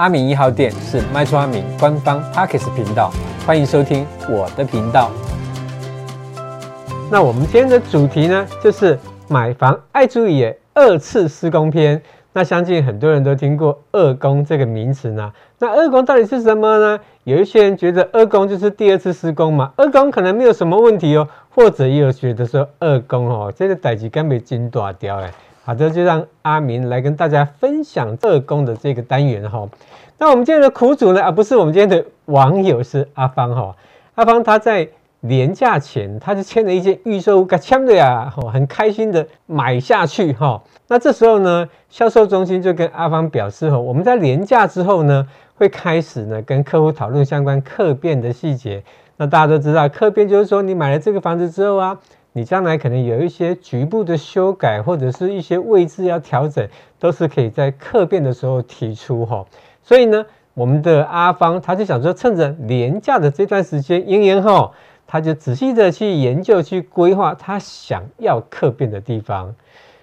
阿明一号店是卖厝阿明官方 Podcast 频道，欢迎收听我的频道。那我们今天的主题呢，就是买房爱注意二次施工篇。那相信很多人都听过二工这个名词呢。那二工到底是什么呢？有一些人觉得二工就是第二次施工嘛，二工可能没有什么问题哦。或者也有觉得说二工哦，这个代志根本真大条哎。好的，就让阿明来跟大家分享二工的这个单元哈。那我们今天的苦主呢，而不是我们今天的网友，是阿芳哈。阿芳他在。年假前，他就签了一些预售屋，签的呀，很开心的买下去哈。那这时候呢，销售中心就跟阿芳表示，我们在年假之后呢，会开始呢跟客户讨论相关客变的细节。那大家都知道，客变就是说，你买了这个房子之后啊，你将来可能有一些局部的修改，或者是一些位置要调整，都是可以在客变的时候提出哈。所以呢，我们的阿芳他就想说，趁着年假的这段时间，延延哈。他就仔细的去研究、去规划他想要客变的地方。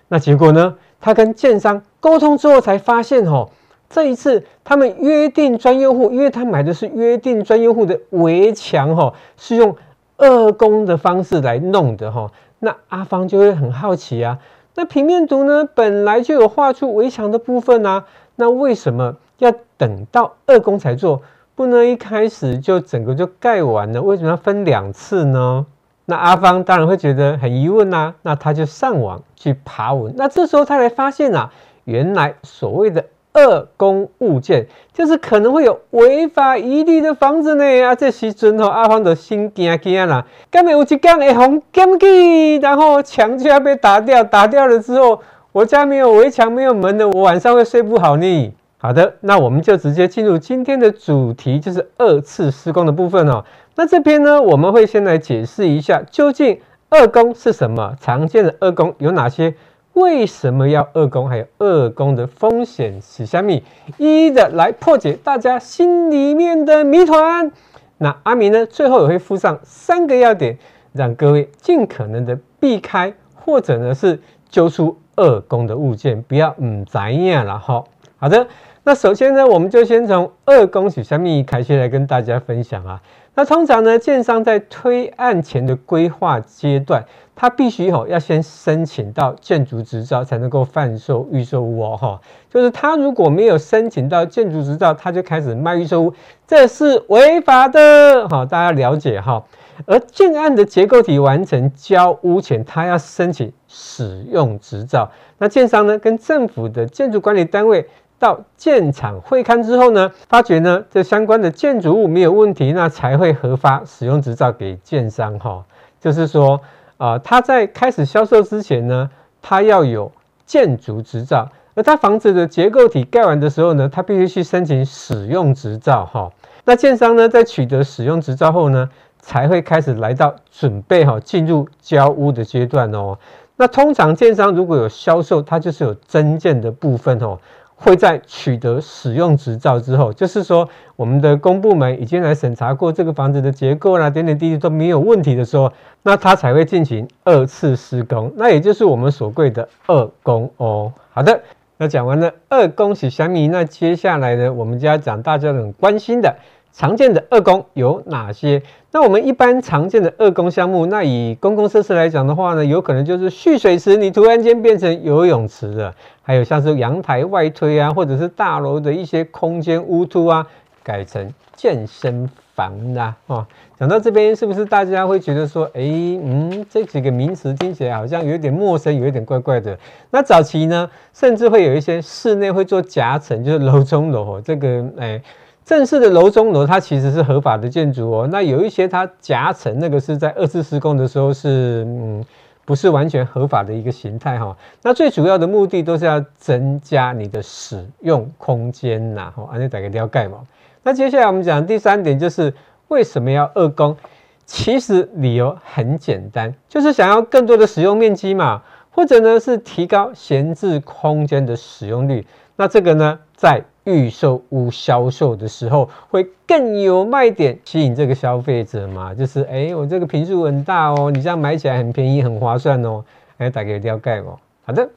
那结果呢？他跟建商沟通之后，才发现哦，这一次他们约定专用户，因为他买的是约定专用户的围墙，哈，是用二工的方式来弄的，哈。那阿芳就会很好奇啊，那平面图呢，本来就有画出围墙的部分啊，那为什么要等到二工才做？不能一开始就整个就盖完了，为什么要分两次呢？那阿芳当然会觉得很疑问啊，那他就上网去爬文，那这时候他才发现啊，原来所谓的二工物件，就是可能会有违法疑虑的房子呢啊，这时阵吼阿芳的心惊惊啦，根本有一天会红检举，然后墙就要被打掉，打掉了之后，我家没有围墙，没有门的，我晚上会睡不好呢。好的，那我们就直接进入今天的主题，就是二次施工的部分哦。那这边呢，我们会先来解释一下，究竟二工是什么？常见的二工有哪些？为什么要二宫？还有二宫的风险是什么？一一的来破解大家心里面的谜团。那阿明呢，最后也会附上三个要点，让各位尽可能的避开，或者呢是揪出二宫的物件，不要嗯怎样了哈。好的。那首先呢，我们就先从二工是什么开始来跟大家分享啊。那通常呢，建商在推案前的规划阶段，他必须吼要先申请到建筑执照，才能够贩售预售屋哦哈。就是他如果没有申请到建筑执照，他就开始卖预售屋，这是违法的哈。大家了解哈。而建案的结构体完成交屋前，他要申请使用执照。那建商呢，跟政府的建筑管理单位。到建厂会勘之后呢，发觉呢这相关的建筑物没有问题，那才会核发使用执照给建商哈。就是说啊、呃，他在开始销售之前呢，他要有建筑执照，而他房子的结构体盖完的时候呢，他必须去申请使用执照哈。那建商呢，在取得使用执照后呢，才会开始来到准备哈进入交屋的阶段哦。那通常建商如果有销售，它就是有增建的部分哦。会在取得使用执照之后，就是说我们的公部门已经来审查过这个房子的结构啦，点点滴滴都没有问题的时候，那它才会进行二次施工，那也就是我们所谓的二工哦。好的，那讲完了二工是小米，那接下来呢，我们就要讲大家很关心的。常见的二工有哪些？那我们一般常见的二工项目，那以公共设施来讲的话呢，有可能就是蓄水池，你突然间变成游泳池了；还有像是阳台外推啊，或者是大楼的一些空间污突啊，改成健身房啦。哦，讲到这边，是不是大家会觉得说，哎，嗯，这几个名词听起来好像有点陌生，有一点怪怪的？那早期呢，甚至会有一些室内会做夹层，就是楼中楼，这个，哎。正式的楼中楼，它其实是合法的建筑哦。那有一些它夹层，那个是在二次施工的时候是嗯，不是完全合法的一个形态哈。那最主要的目的都是要增加你的使用空间呐。好，安尼大家了解嘛。那接下来我们讲第三点，就是为什么要二工？其实理由很简单，就是想要更多的使用面积嘛，或者呢是提高闲置空间的使用率。那这个呢，在预售屋销售的时候，会更有卖点，吸引这个消费者嘛。就是，哎，我这个坪数很大哦，你这样买起来很便宜，很划算哦。哎，大家了解哦。好的，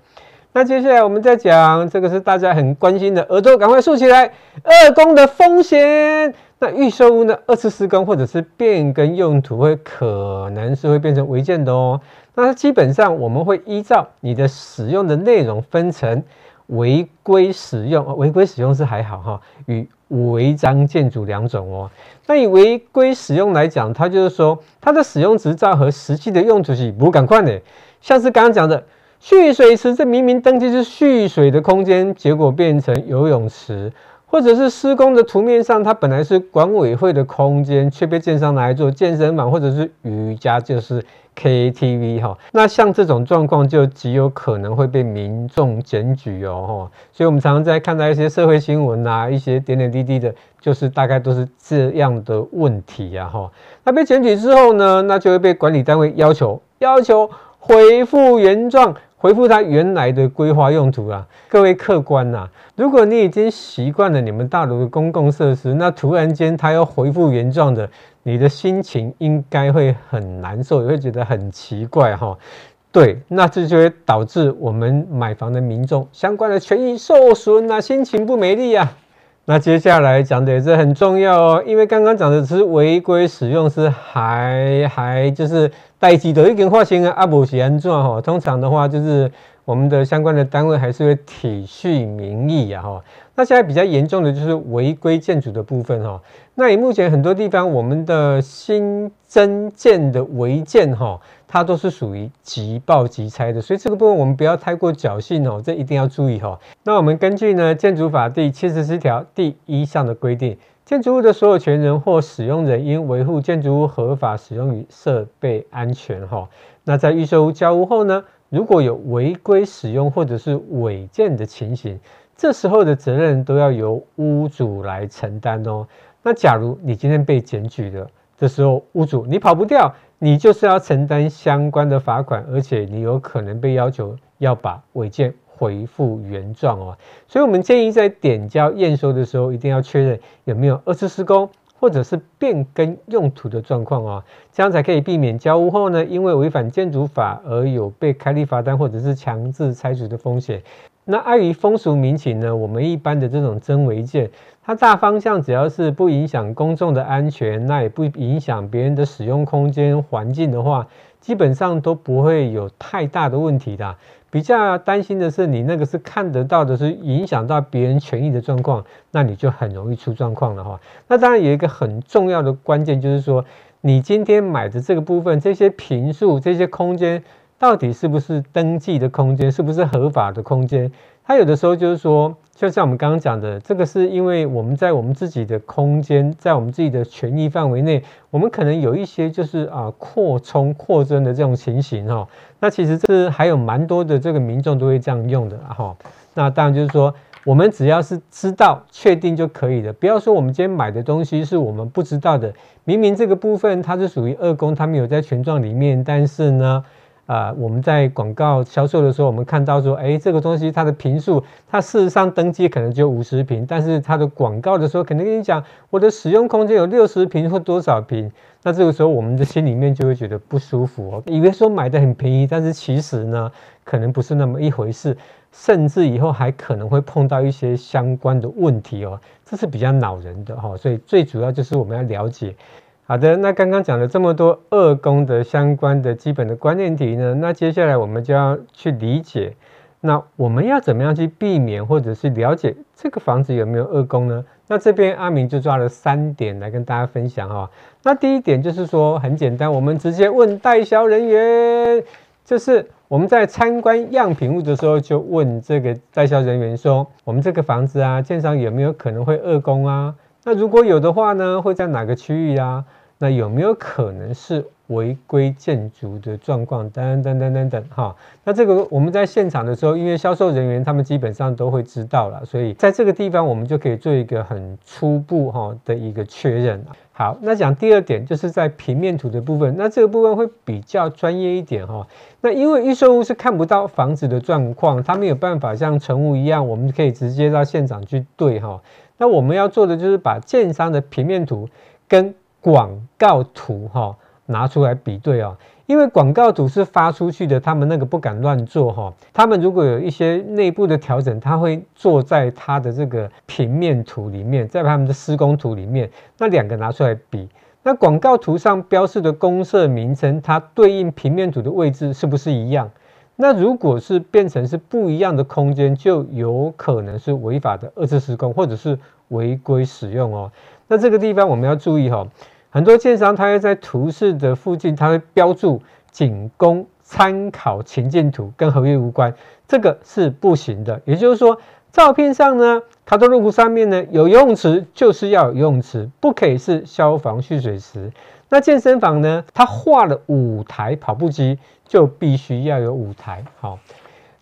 那接下来我们再讲，这个是大家很关心的，耳朵赶快竖起来，二工的风险。那预售屋呢，二次施工或者是变更用途，会可能是会变成违建的哦。那基本上我们会依照你的使用的内容分成违规使用，违规使用是还好哈，与违章建筑两种哦。那以违规使用来讲，它就是说它的使用执照和实际的用途是不赶快的，像是刚刚讲的蓄水池，这明明登记是蓄水的空间，结果变成游泳池。或者是施工的图面上，它本来是管委会的空间，却被建商拿来做健身房或者是瑜伽，就是 KTV 哈。那像这种状况，就极有可能会被民众检举哦。所以我们常常在看到一些社会新闻啊，一些点点滴滴的，就是大概都是这样的问题呀哈。那被检举之后呢，那就会被管理单位要求要求恢复原状。回复它原来的规划用途啊，各位客官呐、啊，如果你已经习惯了你们大楼的公共设施，那突然间它要恢复原状的，你的心情应该会很难受，也会觉得很奇怪哈。对，那这就会导致我们买房的民众相关的权益受损啊，心情不美丽呀。那接下来讲的也是很重要哦，因为刚刚讲的是违规使用，是还还就是代志都已经发生啊，阿不是安怎哈？通常的话就是我们的相关的单位还是会体恤民意啊哈。那现在比较严重的就是违规建筑的部分哈。那以目前很多地方我们的新增建的违建哈。它都是属于即报即拆的，所以这个部分我们不要太过侥幸哦，这一定要注意哈。那我们根据呢《建筑法》第七十四条第一项的规定，建筑物的所有权人或使用人应维护建筑物合法使用与设备安全哈。那在预售屋交屋后呢，如果有违规使用或者是违建的情形，这时候的责任都要由屋主来承担哦。那假如你今天被检举了，这时候屋主你跑不掉。你就是要承担相关的罚款，而且你有可能被要求要把违建恢复原状哦。所以，我们建议在点交验收的时候，一定要确认有没有二次施工或者是变更用途的状况哦，这样才可以避免交屋后呢，因为违反建筑法而有被开立罚单或者是强制拆除的风险。那碍于风俗民情呢，我们一般的这种真违建，它大方向只要是不影响公众的安全，那也不影响别人的使用空间环境的话，基本上都不会有太大的问题的。比较担心的是，你那个是看得到的，是影响到别人权益的状况，那你就很容易出状况了哈。那当然有一个很重要的关键，就是说你今天买的这个部分，这些平数、这些空间。到底是不是登记的空间，是不是合法的空间？它有的时候就是说，就像我们刚刚讲的，这个是因为我们在我们自己的空间，在我们自己的权益范围内，我们可能有一些就是啊扩充、扩增的这种情形哈。那其实这是还有蛮多的这个民众都会这样用的哈。那当然就是说，我们只要是知道、确定就可以了，不要说我们今天买的东西是我们不知道的，明明这个部分它是属于二工，它没有在权状里面，但是呢。啊、我们在广告销售的时候，我们看到说，哎，这个东西它的坪数，它事实上登记可能就五十平，但是它的广告的时候，可能跟你讲，我的使用空间有六十平或多少平，那这个时候我们的心里面就会觉得不舒服哦，以为说买的很便宜，但是其实呢，可能不是那么一回事，甚至以后还可能会碰到一些相关的问题哦，这是比较恼人的哈，所以最主要就是我们要了解。好的，那刚刚讲了这么多二工的相关的基本的观念题呢，那接下来我们就要去理解，那我们要怎么样去避免或者是了解这个房子有没有二工呢？那这边阿明就抓了三点来跟大家分享哈。那第一点就是说很简单，我们直接问代销人员，就是我们在参观样品屋的时候就问这个代销人员说，我们这个房子啊，建商有没有可能会二工啊？那如果有的话呢，会在哪个区域啊？那有没有可能是违规建筑的状况？等等等等等哈。那这个我们在现场的时候，因为销售人员他们基本上都会知道了，所以在这个地方我们就可以做一个很初步哈的一个确认。好，那讲第二点，就是在平面图的部分，那这个部分会比较专业一点哈。那因为预售屋是看不到房子的状况，它没有办法像成屋一样，我们可以直接到现场去对哈。那我们要做的就是把建商的平面图跟广告图哈拿出来比对哦，因为广告图是发出去的，他们那个不敢乱做哈。他们如果有一些内部的调整，他会做在他的这个平面图里面，在他们的施工图里面，那两个拿出来比，那广告图上标示的公社名称，它对应平面图的位置是不是一样？那如果是变成是不一样的空间，就有可能是违法的二次施工，或者是违规使用哦。那这个地方我们要注意哈。很多建商他会在图示的附近，他会标注仅供参考情境图，跟合约无关，这个是不行的。也就是说，照片上呢，它的路湖上面呢有游泳池，就是要有游泳池，不可以是消防蓄水池。那健身房呢，他画了五台跑步机，就必须要有五台。好，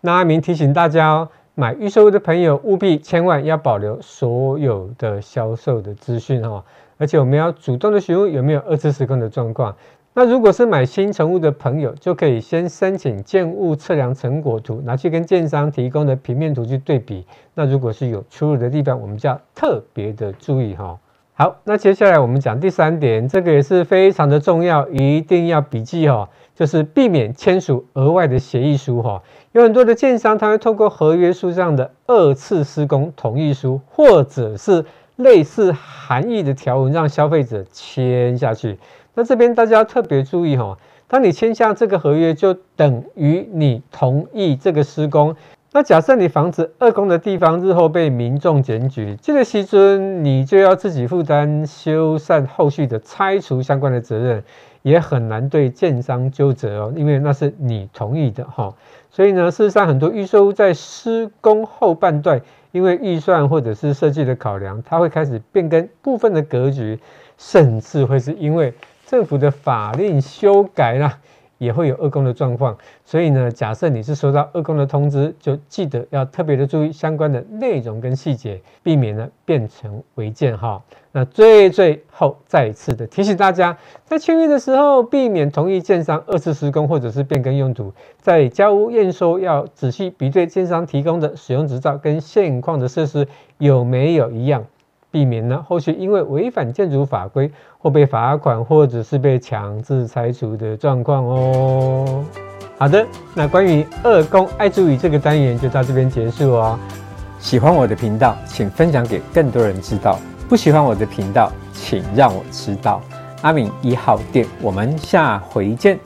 那阿明提醒大家哦，买预售屋的朋友务必千万要保留所有的销售的资讯哈。而且我们要主动的询问有没有二次施工的状况。那如果是买新成屋的朋友，就可以先申请建物测量成果图，拿去跟建商提供的平面图去对比。那如果是有出入的地方，我们就要特别的注意哈。好，那接下来我们讲第三点，这个也是非常的重要，一定要笔记哦，就是避免签署额外的协议书哈。有很多的建商，他会透过合约书上的二次施工同意书，或者是类似含义的条文让消费者签下去，那这边大家要特别注意哈，当你签下这个合约，就等于你同意这个施工。那假设你房子二工的地方日后被民众检举，这个时候你就要自己负担修缮后续的拆除相关的责任，也很难对建商纠责哦，因为那是你同意的哈。所以呢，事实上很多预售屋在施工后半段。因为预算或者是设计的考量，它会开始变更部分的格局，甚至会是因为政府的法令修改啦。也会有二工的状况，所以呢，假设你是收到二工的通知，就记得要特别的注意相关的内容跟细节，避免呢变成违建哈。那最最后再一次的提醒大家，在签约的时候，避免同意建商二次施工或者是变更用途，在交屋验收要仔细比对建商提供的使用执照跟现况的设施有没有一样。避免呢后续因为违反建筑法规或被罚款，或者是被强制拆除的状况哦。好的，那关于二宫爱注意这个单元就到这边结束哦。喜欢我的频道，请分享给更多人知道；不喜欢我的频道，请让我知道。阿敏一号店，我们下回见。